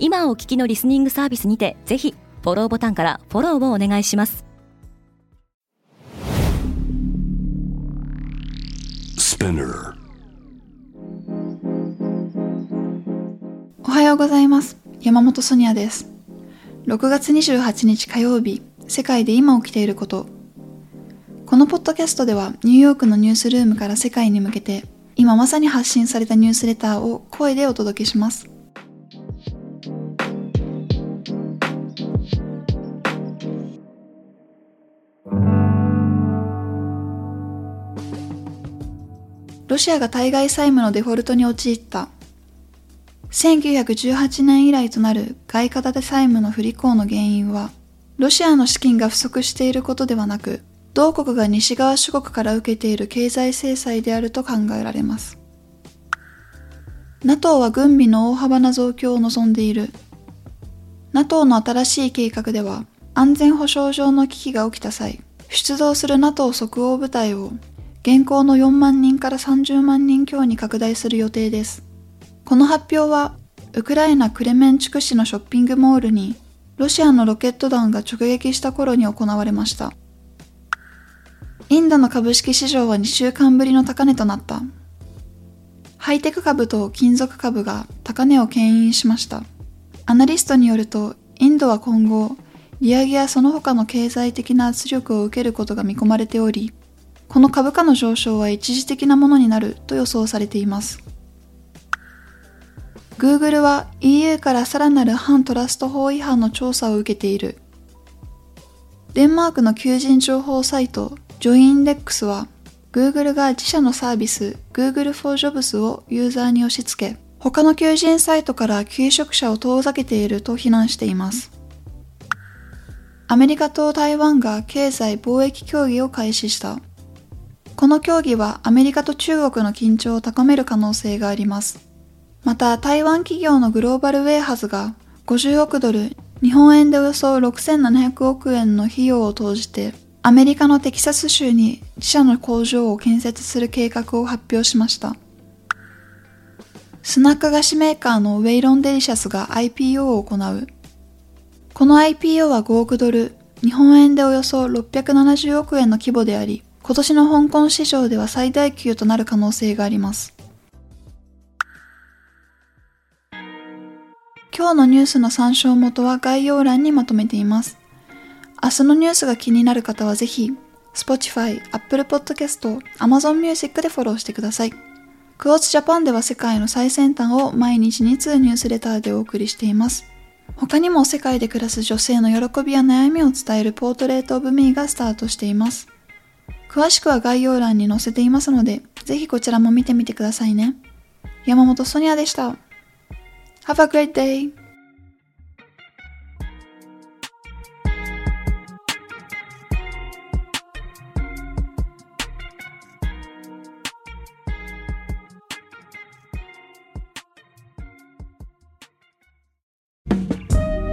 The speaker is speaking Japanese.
今お聞きのリスニングサービスにてぜひフォローボタンからフォローをお願いします。おはようございます。山本ソニアです。6月28日火曜日世界で今起きていること。このポッドキャストではニューヨークのニュースルームから世界に向けて今まさに発信されたニュースレターを声でお届けしますロシアが対外債務のデフォルトに陥った。1918年以来となる外貨建て債務の不履行の原因はロシアの資金が不足していることではなく同国が西側諸国から受けている経済制裁であると考えられます。NATO は軍備の大幅な増強を望んでいる。NATO の新しい計画では安全保障上の危機が起きた際出動する NATO 即応部隊を現行の4万人から30万人強に拡大する予定です。この発表は、ウクライナクレメンチュク市のショッピングモールに、ロシアのロケット弾が直撃した頃に行われました。インドの株式市場は2週間ぶりの高値となった。ハイテク株と金属株が高値を牽引しました。アナリストによると、インドは今後、利上げやその他の経済的な圧力を受けることが見込まれており、この株価の上昇は一時的なものになると予想されています。Google は EU からさらなる反トラスト法違反の調査を受けている。デンマークの求人情報サイトジョインデックスは Google が自社のサービス Google for Jobs をユーザーに押し付け他の求人サイトから求職者を遠ざけていると非難しています。アメリカと台湾が経済貿易協議を開始した。この協議はアメリカと中国の緊張を高める可能性があります。また、台湾企業のグローバルウェイハズが50億ドル、日本円でおよそ6700億円の費用を投じて、アメリカのテキサス州に自社の工場を建設する計画を発表しました。スナック菓子メーカーのウェイロンデリシャスが IPO を行う。この IPO は5億ドル、日本円でおよそ670億円の規模であり、今年の香港市場では最大級となる可能性があります。今日のニュースの参照元は概要欄にまとめています。明日のニュースが気になる方はぜひ、Spotify、Apple Podcast、Amazon Music でフォローしてください。クォーツジャパンでは世界の最先端を毎日2通ニュースレターでお送りしています。他にも世界で暮らす女性の喜びや悩みを伝えるポートレートオブミーがスタートしています。詳しくは概要欄に載せていますので、ぜひこちらも見てみてくださいね。山本ソニアでした。Have a great day!